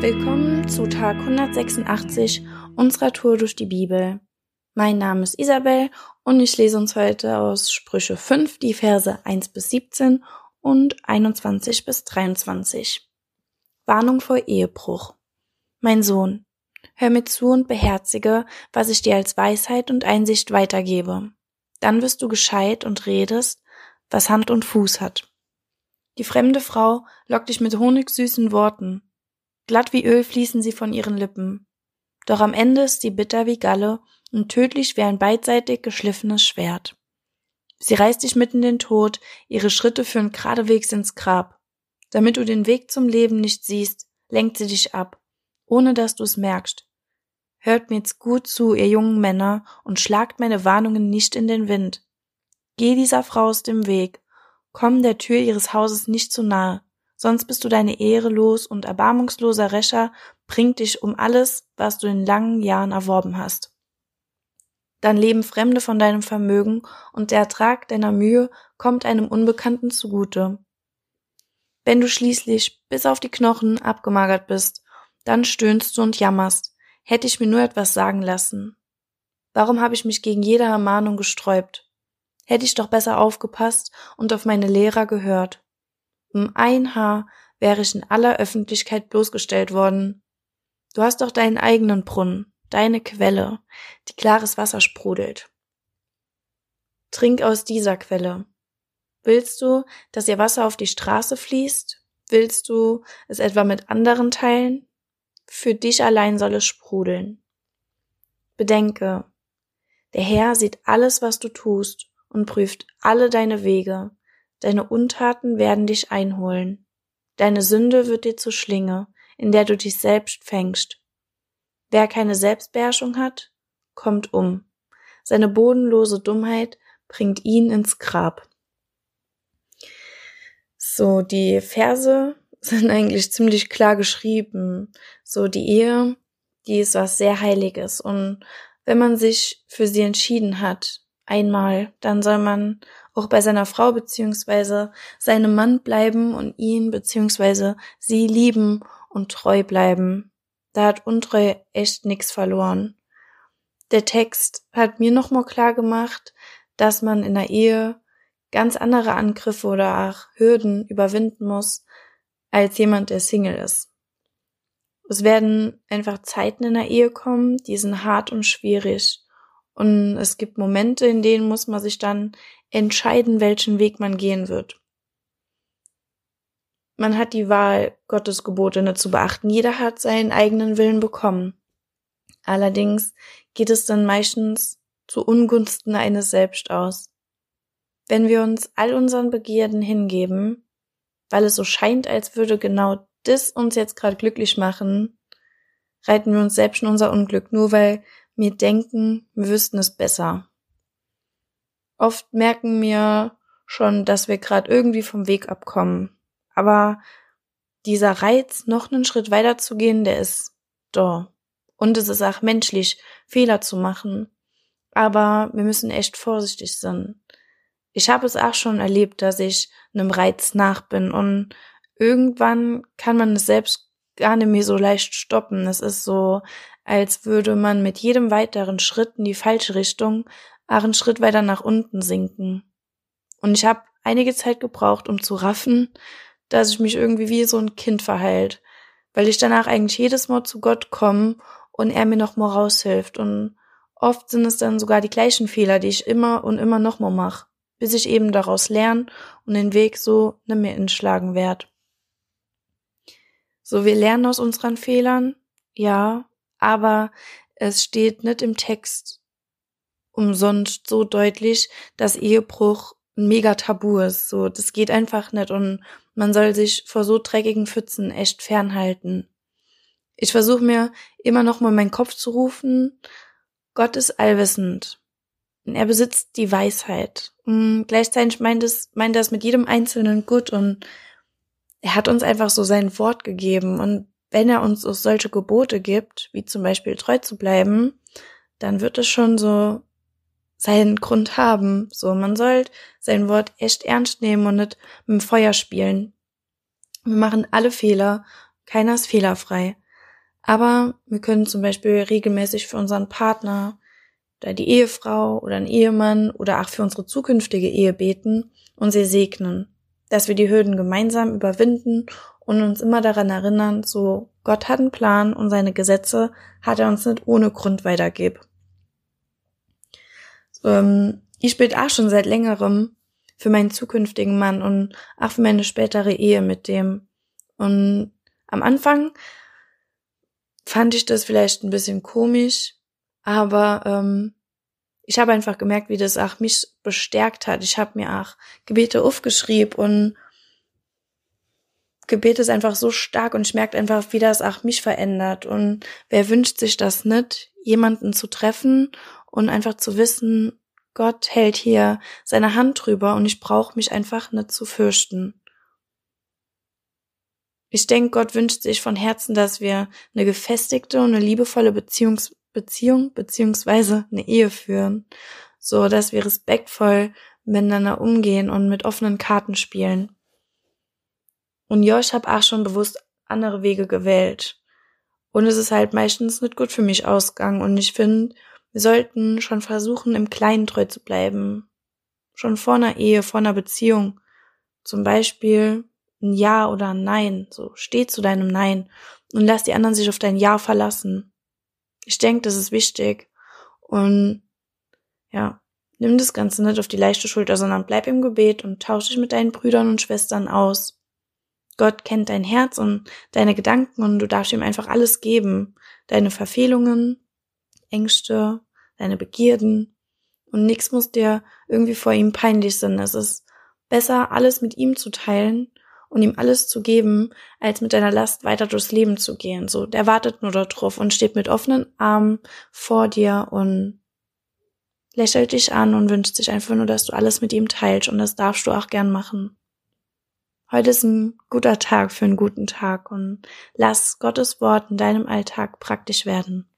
Willkommen zu Tag 186 unserer Tour durch die Bibel. Mein Name ist Isabel und ich lese uns heute aus Sprüche 5 die Verse 1 bis 17 und 21 bis 23. Warnung vor Ehebruch. Mein Sohn, hör mir zu und beherzige, was ich dir als Weisheit und Einsicht weitergebe. Dann wirst du gescheit und redest, was Hand und Fuß hat. Die fremde Frau lockt dich mit honigsüßen Worten. Glatt wie Öl fließen sie von ihren Lippen. Doch am Ende ist sie bitter wie Galle und tödlich wie ein beidseitig geschliffenes Schwert. Sie reißt dich mitten in den Tod, ihre Schritte führen geradewegs ins Grab. Damit du den Weg zum Leben nicht siehst, lenkt sie dich ab, ohne dass du es merkst. Hört mir jetzt gut zu, ihr jungen Männer, und schlagt meine Warnungen nicht in den Wind. Geh dieser Frau aus dem Weg, komm der Tür ihres Hauses nicht zu nahe, sonst bist du deine Ehre los und erbarmungsloser Rächer bringt dich um alles, was du in langen Jahren erworben hast dann leben Fremde von deinem Vermögen und der Ertrag deiner Mühe kommt einem Unbekannten zugute. Wenn du schließlich bis auf die Knochen abgemagert bist, dann stöhnst du und jammerst, hätte ich mir nur etwas sagen lassen. Warum habe ich mich gegen jede Ermahnung gesträubt? Hätte ich doch besser aufgepasst und auf meine Lehrer gehört. Um ein Haar wäre ich in aller Öffentlichkeit bloßgestellt worden. Du hast doch deinen eigenen Brunnen deine Quelle, die klares Wasser sprudelt. Trink aus dieser Quelle. Willst du, dass ihr Wasser auf die Straße fließt? Willst du es etwa mit anderen teilen? Für dich allein soll es sprudeln. Bedenke, der Herr sieht alles, was du tust und prüft alle deine Wege. Deine Untaten werden dich einholen. Deine Sünde wird dir zur Schlinge, in der du dich selbst fängst. Wer keine Selbstbeherrschung hat, kommt um. Seine bodenlose Dummheit bringt ihn ins Grab. So, die Verse sind eigentlich ziemlich klar geschrieben. So, die Ehe, die ist was sehr Heiliges. Und wenn man sich für sie entschieden hat, einmal, dann soll man auch bei seiner Frau beziehungsweise seinem Mann bleiben und ihn beziehungsweise sie lieben und treu bleiben. Da hat Untreu echt nix verloren. Der Text hat mir nochmal klar gemacht, dass man in der Ehe ganz andere Angriffe oder auch Hürden überwinden muss, als jemand, der Single ist. Es werden einfach Zeiten in der Ehe kommen, die sind hart und schwierig. Und es gibt Momente, in denen muss man sich dann entscheiden, welchen Weg man gehen wird man hat die Wahl, Gottes Gebote nicht zu beachten. Jeder hat seinen eigenen Willen bekommen. Allerdings geht es dann meistens zu Ungunsten eines selbst aus. Wenn wir uns all unseren Begierden hingeben, weil es so scheint, als würde genau das uns jetzt gerade glücklich machen, reiten wir uns selbst in unser Unglück, nur weil wir denken, wir wüssten es besser. Oft merken wir schon, dass wir gerade irgendwie vom Weg abkommen, aber dieser Reiz, noch einen Schritt weiter zu gehen, der ist da. Und es ist auch menschlich, Fehler zu machen. Aber wir müssen echt vorsichtig sein. Ich habe es auch schon erlebt, dass ich einem Reiz nach bin und irgendwann kann man es selbst gar nicht mehr so leicht stoppen. Es ist so, als würde man mit jedem weiteren Schritt in die falsche Richtung auch einen Schritt weiter nach unten sinken. Und ich habe einige Zeit gebraucht, um zu raffen, dass ich mich irgendwie wie so ein Kind verhält, weil ich danach eigentlich jedes Mal zu Gott komme und er mir noch mal raushilft und oft sind es dann sogar die gleichen Fehler, die ich immer und immer noch mal mache, bis ich eben daraus lerne und den Weg so nicht mehr inschlagen werde. So, wir lernen aus unseren Fehlern, ja, aber es steht nicht im Text umsonst so deutlich, dass Ehebruch ein mega Tabu ist. So, das geht einfach nicht und man soll sich vor so dreckigen Pfützen echt fernhalten. Ich versuche mir immer noch mal meinen Kopf zu rufen. Gott ist allwissend. Er besitzt die Weisheit. Und gleichzeitig meint es, meint er es mit jedem Einzelnen gut und er hat uns einfach so sein Wort gegeben. Und wenn er uns solche Gebote gibt, wie zum Beispiel treu zu bleiben, dann wird es schon so seinen Grund haben. So, man sollte sein Wort echt ernst nehmen und nicht mit dem Feuer spielen. Wir machen alle Fehler, keiner ist fehlerfrei. Aber wir können zum Beispiel regelmäßig für unseren Partner oder die Ehefrau oder einen Ehemann oder auch für unsere zukünftige Ehe beten und sie segnen, dass wir die Hürden gemeinsam überwinden und uns immer daran erinnern, so Gott hat einen Plan und seine Gesetze hat er uns nicht ohne Grund weitergeben. Ähm, ich bete auch schon seit längerem für meinen zukünftigen Mann und auch für meine spätere Ehe mit dem. Und am Anfang fand ich das vielleicht ein bisschen komisch, aber ähm, ich habe einfach gemerkt, wie das auch mich bestärkt hat. Ich habe mir auch Gebete aufgeschrieben und Gebet ist einfach so stark und ich merke einfach, wie das auch mich verändert. Und wer wünscht sich das nicht, jemanden zu treffen und einfach zu wissen, Gott hält hier seine Hand drüber und ich brauche mich einfach nicht zu fürchten. Ich denke, Gott wünscht sich von Herzen, dass wir eine gefestigte und eine liebevolle Beziehungs Beziehung beziehungsweise eine Ehe führen, so dass wir respektvoll miteinander umgehen und mit offenen Karten spielen. Und ja, ich habe auch schon bewusst andere Wege gewählt. Und es ist halt meistens nicht gut für mich ausgegangen. Und ich finde, wir sollten schon versuchen, im Kleinen treu zu bleiben. Schon vor einer Ehe, vor einer Beziehung. Zum Beispiel ein Ja oder ein Nein. So, steh zu deinem Nein und lass die anderen sich auf dein Ja verlassen. Ich denke, das ist wichtig. Und ja, nimm das Ganze nicht auf die leichte Schulter, sondern bleib im Gebet und tausch dich mit deinen Brüdern und Schwestern aus. Gott kennt dein Herz und deine Gedanken und du darfst ihm einfach alles geben. Deine Verfehlungen, Ängste, deine Begierden. Und nichts muss dir irgendwie vor ihm peinlich sein. Es ist besser, alles mit ihm zu teilen und ihm alles zu geben, als mit deiner Last weiter durchs Leben zu gehen. So, der wartet nur darauf und steht mit offenen Armen vor dir und lächelt dich an und wünscht sich einfach nur, dass du alles mit ihm teilst und das darfst du auch gern machen. Heute ist ein guter Tag für einen guten Tag und lass Gottes Wort in deinem Alltag praktisch werden.